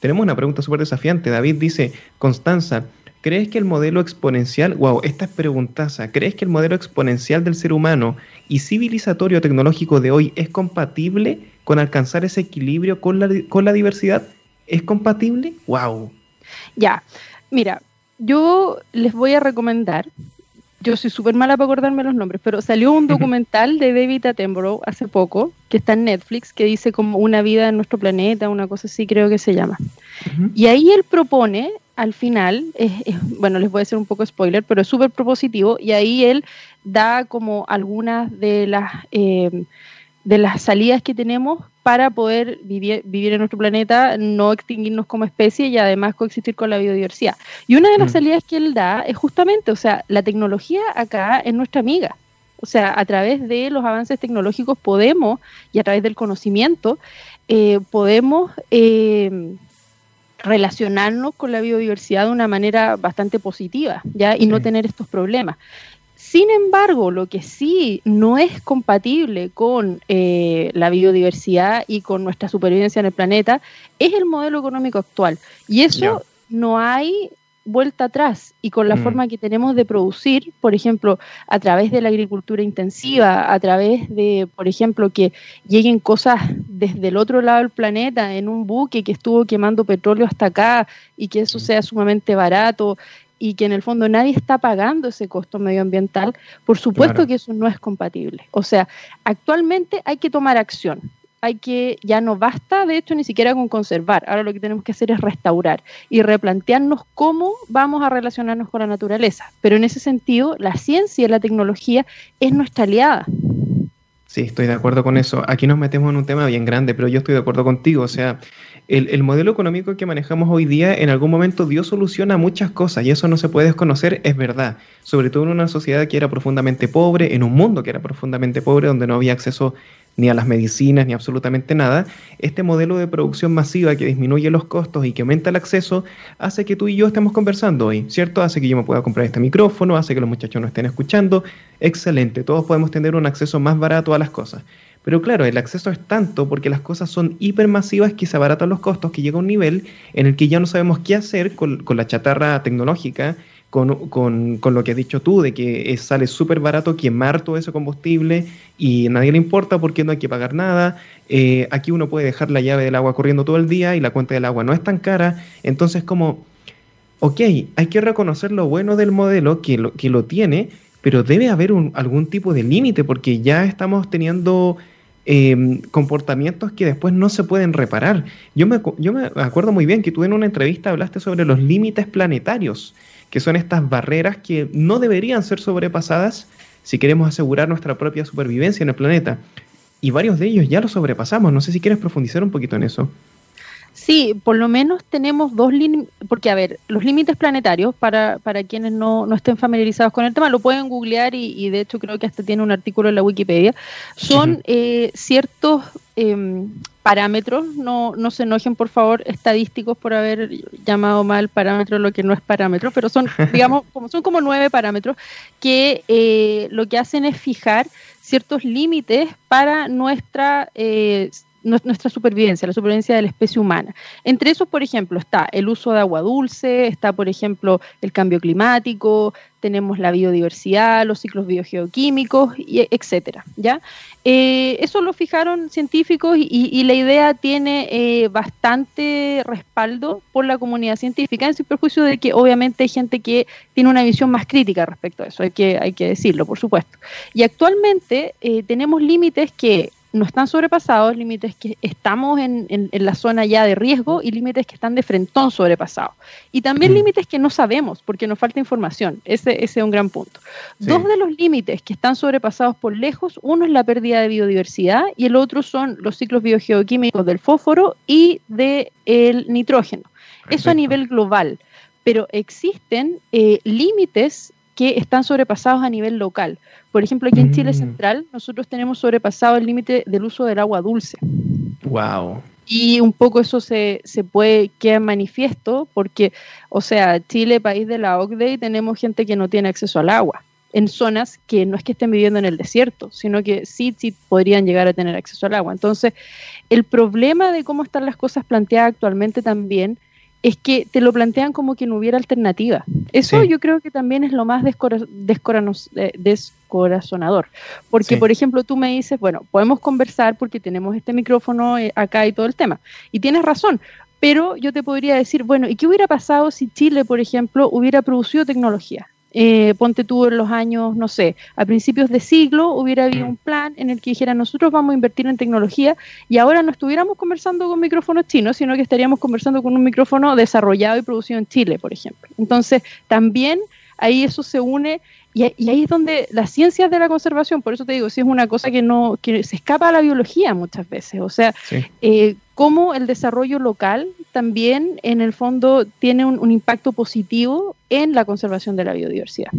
Tenemos una pregunta súper desafiante. David dice, Constanza, ¿Crees que el modelo exponencial, wow, esta es preguntaza, ¿crees que el modelo exponencial del ser humano y civilizatorio tecnológico de hoy es compatible con alcanzar ese equilibrio con la, con la diversidad? ¿Es compatible? Wow. Ya, mira, yo les voy a recomendar, yo soy súper mala para acordarme los nombres, pero salió un documental de David Attenborough hace poco, que está en Netflix, que dice como una vida en nuestro planeta, una cosa así creo que se llama. Y ahí él propone al final, bueno, les voy a hacer un poco spoiler, pero es súper propositivo y ahí él da como algunas de las, eh, de las salidas que tenemos para poder vivir, vivir en nuestro planeta, no extinguirnos como especie y además coexistir con la biodiversidad. Y una de las mm. salidas que él da es justamente, o sea, la tecnología acá es nuestra amiga. O sea, a través de los avances tecnológicos podemos, y a través del conocimiento, eh, podemos eh, relacionarnos con la biodiversidad de una manera bastante positiva, ¿ya? Y no tener estos problemas. Sin embargo, lo que sí no es compatible con eh, la biodiversidad y con nuestra supervivencia en el planeta es el modelo económico actual. Y eso no hay vuelta atrás y con la mm. forma que tenemos de producir, por ejemplo, a través de la agricultura intensiva, a través de, por ejemplo, que lleguen cosas desde el otro lado del planeta en un buque que estuvo quemando petróleo hasta acá y que eso mm. sea sumamente barato y que en el fondo nadie está pagando ese costo medioambiental, por supuesto que eso no es compatible. O sea, actualmente hay que tomar acción hay que, ya no basta, de hecho, ni siquiera con conservar. Ahora lo que tenemos que hacer es restaurar y replantearnos cómo vamos a relacionarnos con la naturaleza. Pero en ese sentido, la ciencia y la tecnología es nuestra aliada. Sí, estoy de acuerdo con eso. Aquí nos metemos en un tema bien grande, pero yo estoy de acuerdo contigo. O sea, el, modelo económico que manejamos hoy día en algún momento dio solución a muchas cosas y eso no se puede desconocer, es verdad. Sobre todo en una sociedad que era profundamente pobre, en un mundo que era profundamente pobre, donde no había acceso ni a las medicinas, ni absolutamente nada, este modelo de producción masiva que disminuye los costos y que aumenta el acceso hace que tú y yo estemos conversando hoy, ¿cierto? Hace que yo me pueda comprar este micrófono, hace que los muchachos nos estén escuchando. Excelente, todos podemos tener un acceso más barato a las cosas. Pero claro, el acceso es tanto porque las cosas son hipermasivas que se abaratan los costos, que llega a un nivel en el que ya no sabemos qué hacer con, la chatarra tecnológica, con, con, lo que has dicho tú, de que sale súper barato quemar todo ese combustible y nadie le importa porque no hay que pagar nada. Eh, aquí uno puede dejar la llave del agua corriendo todo el día y la cuenta del agua no es tan cara. Entonces, como, ok, hay que reconocer lo bueno del modelo que lo, que lo tiene, pero debe haber algún tipo de límite porque ya estamos teniendo Em, comportamientos que después no se pueden reparar. Yo me, yo me acuerdo muy bien que tú en una entrevista hablaste sobre los límites planetarios, que son estas barreras que no deberían ser sobrepasadas si queremos asegurar nuestra propia supervivencia en el planeta. Y varios de ellos ya los sobrepasamos. No sé si quieres profundizar un poquito en eso. Sí, por lo menos tenemos dos límites, porque a ver, los límites planetarios, para, para quienes no, estén familiarizados con el tema, lo pueden googlear y, de hecho creo que hasta tiene un artículo en la Wikipedia, son eh, ciertos em, parámetros, no, no se enojen por favor estadísticos por haber llamado mal parámetro lo que no es parámetro, pero son, digamos, como, son como nueve parámetros que eh, lo que hacen es fijar ciertos límites para nuestra eh, nuestra supervivencia, la supervivencia de la especie humana. Entre esos, por ejemplo, está el uso de agua dulce, está, por ejemplo, el cambio climático, tenemos la biodiversidad, los ciclos biogeoquímicos, y etcétera. ¿ya? Eh, eso lo fijaron científicos y, la idea tiene eh, bastante respaldo por la comunidad científica, en sin perjuicio de que obviamente hay gente que tiene una visión más crítica respecto a eso, hay que, hay que decirlo, por supuesto. Y actualmente eh, tenemos límites que no están sobrepasados, límites que estamos en, la zona ya de riesgo y límites que están de frentón sobrepasados. Y también mm. límites que no sabemos porque nos falta información. Ese, es un gran punto. Dos de los límites que están sobrepasados por lejos, uno es la pérdida de biodiversidad y el otro son los ciclos biogeoquímicos del fósforo y del nitrógeno. Eso a nivel global. Pero existen eh, límites que están sobrepasados a nivel local. Por ejemplo, aquí en Chile mm. Central, nosotros tenemos sobrepasado el límite del uso del agua dulce. Wow. Y un poco eso se, se puede quedar manifiesto porque, o sea, Chile, país de la OCDE, tenemos gente que no tiene acceso al agua en zonas que no es que estén viviendo en el desierto, sino que sí, sí podrían llegar a tener acceso al agua. Entonces, el problema de cómo están las cosas planteadas actualmente también es que te lo plantean como que no hubiera alternativa. Eso yo creo que también es lo más eh, descorazonador. Porque, por ejemplo, tú me dices, bueno, podemos conversar porque tenemos este micrófono eh, acá y todo el tema. Y tienes razón. Pero yo te podría decir, bueno, ¿y qué hubiera pasado si Chile, por ejemplo, hubiera producido tecnología? Eh, ponte tú en los años, no sé, a principios de siglo hubiera habido mm. un plan en el que dijera nosotros vamos a invertir en tecnología y ahora no estuviéramos conversando con micrófonos chinos, sino que estaríamos conversando con un micrófono desarrollado y producido en Chile, por ejemplo. Entonces, también ahí eso se une y, ahí es donde las ciencias de la conservación, por eso te digo, si es una cosa que no que se escapa a la biología muchas veces, o sea, eh, cómo el desarrollo local también en el fondo tiene un, impacto positivo en la conservación de la biodiversidad.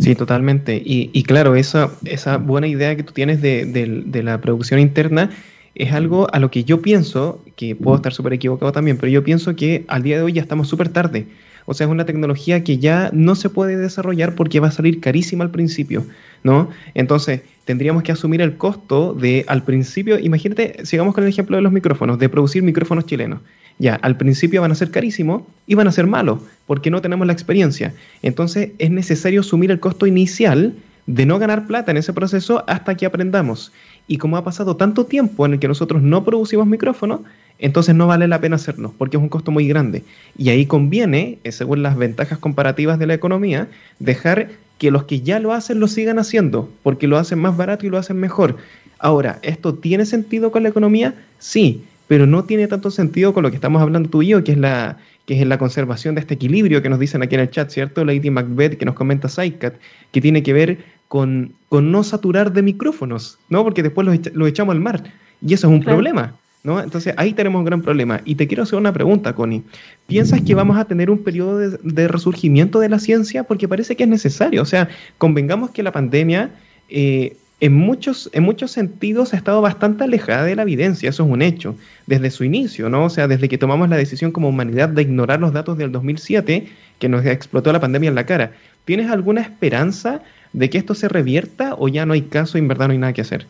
Sí, totalmente. Y, claro, esa, esa buena idea que tú tienes de, de la producción interna es algo a lo que yo pienso, que puedo estar súper equivocado también, pero yo pienso que al día de hoy ya estamos súper tarde. O sea, es una tecnología que ya no se puede desarrollar porque va a salir carísima al principio, ¿no? Entonces, tendríamos que asumir el costo de, al principio, imagínate, sigamos con el ejemplo de los micrófonos, de producir micrófonos chilenos. Ya, al principio van a ser carísimos y van a ser malos, porque no tenemos la experiencia. Entonces, es necesario asumir el costo inicial de no ganar plata en ese proceso hasta que aprendamos. Y como ha pasado tanto tiempo en el que nosotros no producimos micrófonos, entonces no vale la pena hacernos porque es un costo muy grande. Y ahí conviene, eh, según las ventajas comparativas de la economía, dejar que los que ya lo hacen lo sigan haciendo, porque lo hacen más barato y lo hacen mejor. Ahora, ¿esto tiene sentido con la economía? Sí, pero no tiene tanto sentido con lo que estamos hablando tú y yo, que es la, que es la conservación de este equilibrio que nos dicen aquí en el chat, ¿cierto? Lady Macbeth, que nos comenta Sidecat, que tiene que ver con, con, no saturar de micrófonos, ¿no? Porque después los, echamos al mar. Y eso es un problema, ¿no? Entonces ahí tenemos un gran problema. Y te quiero hacer una pregunta, Connie. ¿Piensas que vamos a tener un periodo de, resurgimiento de la ciencia? Porque parece que es necesario. O sea, convengamos que la pandemia... Eh, en muchos, en muchos sentidos ha estado bastante alejada de la evidencia, eso es un hecho, desde su inicio, ¿no? O sea, desde que tomamos la decisión como humanidad de ignorar los datos del 2007, que nos explotó la pandemia en la cara. ¿Tienes alguna esperanza de que esto se revierta o ya no hay caso y en verdad no hay nada que hacer?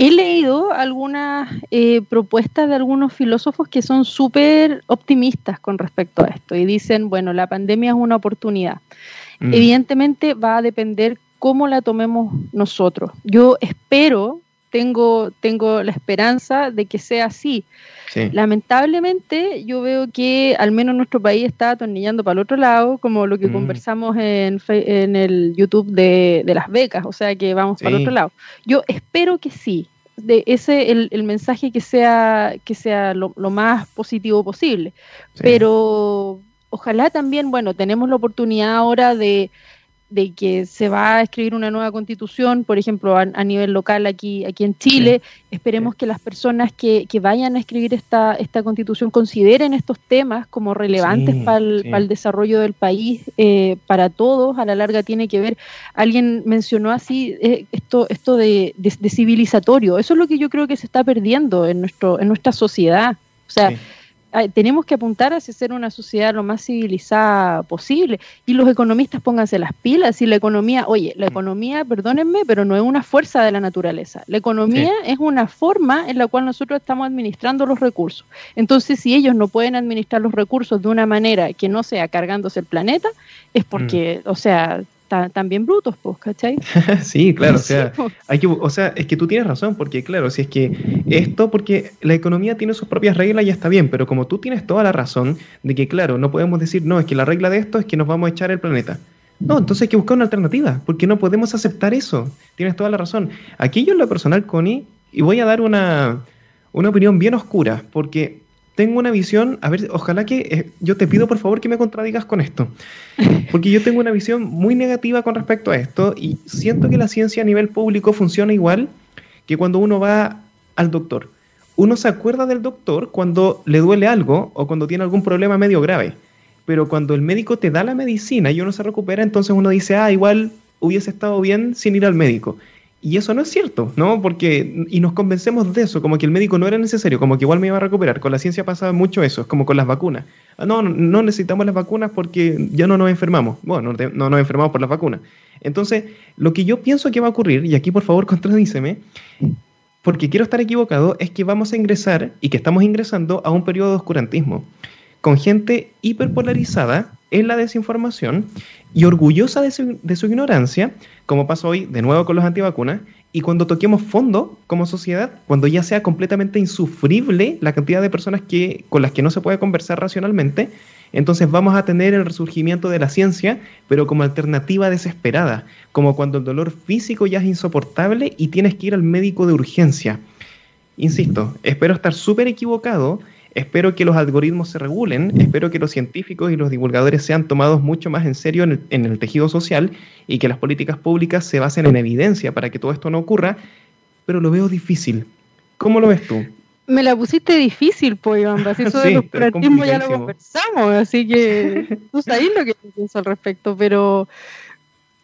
He leído algunas eh, propuestas de algunos filósofos que son súper optimistas con respecto a esto y dicen, bueno, la pandemia es una oportunidad. Mm. Evidentemente va a depender cómo la tomemos nosotros. Yo espero, tengo, tengo la esperanza de que sea así. Lamentablemente, yo veo que al menos nuestro país está atornillando para el otro lado, como lo que mm. conversamos en, en el YouTube de, las becas, o sea que vamos para el otro lado. Yo espero que sí, de ese el, el, mensaje que sea que sea lo, más positivo posible pero ojalá también bueno tenemos la oportunidad ahora de, de que se va a escribir una nueva constitución, por ejemplo, a, nivel local aquí, aquí en Chile. Esperemos que las personas que, que, vayan a escribir esta, esta constitución consideren estos temas como relevantes para el, desarrollo del país, eh, para todos. A la larga tiene que ver, alguien mencionó así, eh, esto, esto de, de, civilizatorio. Eso es lo que yo creo que se está perdiendo en, nuestro, en nuestra sociedad. O sea, tenemos que apuntar hacia ser una sociedad lo más civilizada posible. Y los economistas pónganse las pilas. Y la economía, oye, la mm. economía, perdónenme, pero no es una fuerza de la naturaleza. La economía es una forma en la cual nosotros estamos administrando los recursos. Entonces, si ellos no pueden administrar los recursos de una manera que no sea cargándose el planeta, es porque, mm. o sea, también brutos, pues, ¿cachai? sí, claro, o sea, hay que, o sea, es que tú tienes razón, porque claro, si es que esto, porque la economía tiene sus propias reglas y está bien, pero como tú tienes toda la razón de que, claro, no podemos decir, no, es que la regla de esto es que nos vamos a echar el planeta. No, entonces hay que buscar una alternativa, porque no podemos aceptar eso. Tienes toda la razón. Aquí yo en lo personal, Connie, y voy a dar una, una opinión bien oscura, porque tengo una visión, a ver, ojalá que eh, yo te pido por favor que me contradigas con esto, porque yo tengo una visión muy negativa con respecto a esto y siento que la ciencia a nivel público funciona igual que cuando uno va al doctor. Uno se acuerda del doctor cuando le duele algo o cuando tiene algún problema medio grave, pero cuando el médico te da la medicina y uno se recupera, entonces uno dice, ah, igual hubiese estado bien sin ir al médico. Y eso no es cierto, ¿no? Porque, y nos convencemos de eso, como que el médico no era necesario, como que igual me iba a recuperar. Con la ciencia pasa mucho eso, es como con las vacunas. Ah, no, no necesitamos las vacunas porque ya no nos enfermamos. Bueno, no, no nos enfermamos por las vacunas. Entonces, lo que yo pienso que va a ocurrir, y aquí por favor contradíceme, porque quiero estar equivocado, es que vamos a ingresar, y que estamos ingresando a un periodo de oscurantismo, con gente hiperpolarizada en la desinformación y orgullosa de su, de su ignorancia, como pasa hoy de nuevo con los antivacunas, y cuando toquemos fondo como sociedad, cuando ya sea completamente insufrible la cantidad de personas que, con las que no se puede conversar racionalmente, entonces vamos a tener el resurgimiento de la ciencia, pero como alternativa desesperada, como cuando el dolor físico ya es insoportable y tienes que ir al médico de urgencia. Insisto, espero estar súper equivocado Espero que los algoritmos se regulen, espero que los científicos y los divulgadores sean tomados mucho más en serio en el, tejido social y que las políticas públicas se basen en evidencia para que todo esto no ocurra, pero lo veo difícil. ¿Cómo lo ves tú? Me la pusiste difícil, pues, Iván. Eso de los ya lo conversamos, así que tú sabes lo que pienso al respecto, pero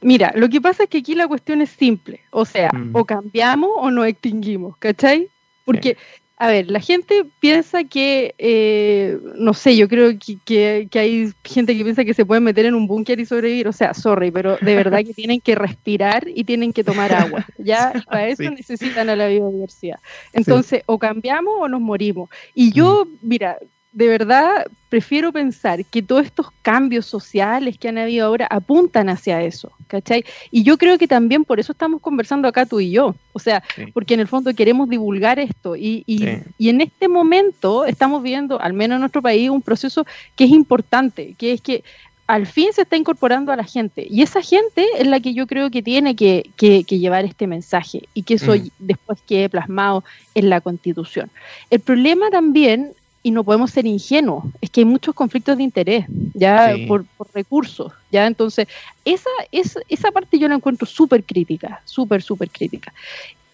mira, lo que pasa es que aquí la cuestión es simple, o sea, mm. o cambiamos o nos extinguimos, ¿cachai? Porque a ver, la gente piensa que, eh, no sé, yo creo que, hay gente que piensa que se puede meter en un búnker y sobrevivir. O sea, sorry, pero de verdad que tienen que respirar y tienen que tomar agua. Ya para eso necesitan a la biodiversidad. Entonces, o cambiamos o nos morimos. Y yo, mira, de verdad prefiero pensar que todos estos cambios sociales que han habido ahora apuntan hacia eso, ¿cachai? Y yo creo que también por eso estamos conversando acá tú y yo, o sea, porque en el fondo queremos divulgar esto y, y, en este momento estamos viendo, al menos en nuestro país, un proceso que es importante, que es que al fin se está incorporando a la gente. Y esa gente es la que yo creo que tiene que, llevar este mensaje y que eso mm. después quede plasmado en la constitución. El problema también, y no podemos ser ingenuos, es que hay muchos conflictos de interés, ya por, recursos, ya entonces esa, esa, esa parte yo la encuentro súper crítica, súper, súper crítica.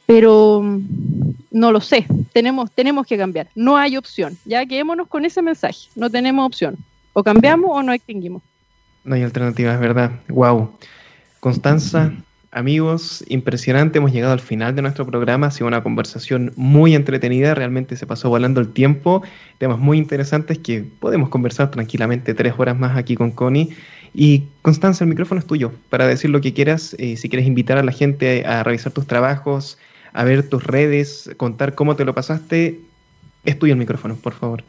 Pero mm, no lo sé, tenemos, tenemos que cambiar, no hay opción, ya quedémonos con ese mensaje, no tenemos opción, o cambiamos o no extinguimos. No hay alternativa, es verdad. Wow. Constanza, amigos, impresionante. Hemos llegado al final de nuestro programa. Ha sido una conversación muy entretenida. Realmente se pasó volando el tiempo. Temas muy interesantes que podemos conversar tranquilamente tres horas más aquí con Connie. Y Constanza, el micrófono es tuyo para decir lo que quieras. Eh, si quieres invitar a la gente a revisar tus trabajos, a ver tus redes, contar cómo te lo pasaste, es tuyo el micrófono, por favor.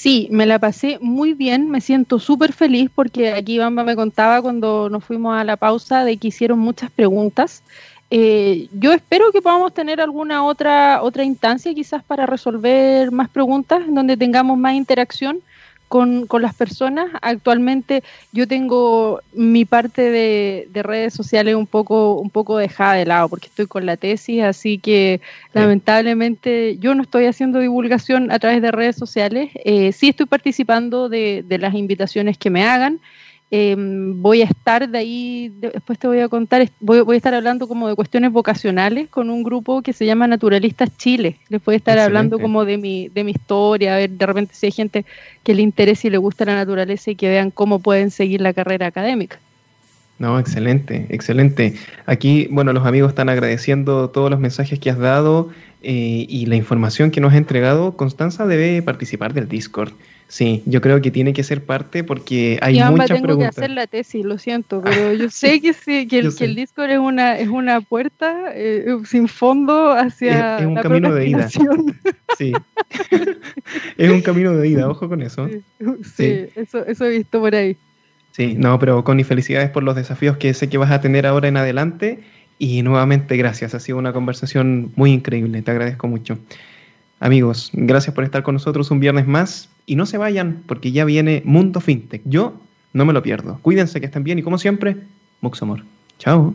Sí, me la pasé muy bien, me siento súper feliz porque aquí Bamba me contaba cuando nos fuimos a la pausa de que hicieron muchas preguntas. Eh, yo espero que podamos tener alguna otra otra instancia quizás para resolver más preguntas donde tengamos más interacción con, con, las personas. Actualmente yo tengo mi parte de, redes sociales un poco, un poco dejada de lado porque estoy con la tesis, así que lamentablemente yo no estoy haciendo divulgación a través de redes sociales. Eh, sí estoy participando de, de las invitaciones que me hagan. Em, voy a estar de ahí, después te voy a contar, voy, a estar hablando como de cuestiones vocacionales con un grupo que se llama Naturalistas Chile. Les voy a estar hablando como de mi, de mi historia, a ver de repente si hay gente que le interese y le gusta la naturaleza y que vean cómo pueden seguir la carrera académica. No, excelente, excelente. Aquí, bueno, los amigos están agradeciendo todos los mensajes que has dado eh, y la información que nos has entregado. Constanza debe participar del Discord. Sí, yo creo que tiene que ser parte porque hay muchas tengo preguntas. que hacer la tesis, lo siento, pero yo sé que sí, que, el, que Discord es una es una puerta eh, sin fondo hacia es, un camino de ida. Sí. es un camino de ida, ojo con eso. Sí, Eso, eso he visto por ahí. Sí, no, pero Connie, felicidades por los desafíos que sé que vas a tener ahora en adelante y nuevamente gracias, ha sido una conversación muy increíble, te agradezco mucho. Amigos, gracias por estar con nosotros un viernes más y no se vayan porque ya viene Mundo FinTech. Yo no me lo pierdo. Cuídense que estén bien y como siempre, mucho amor. Chao.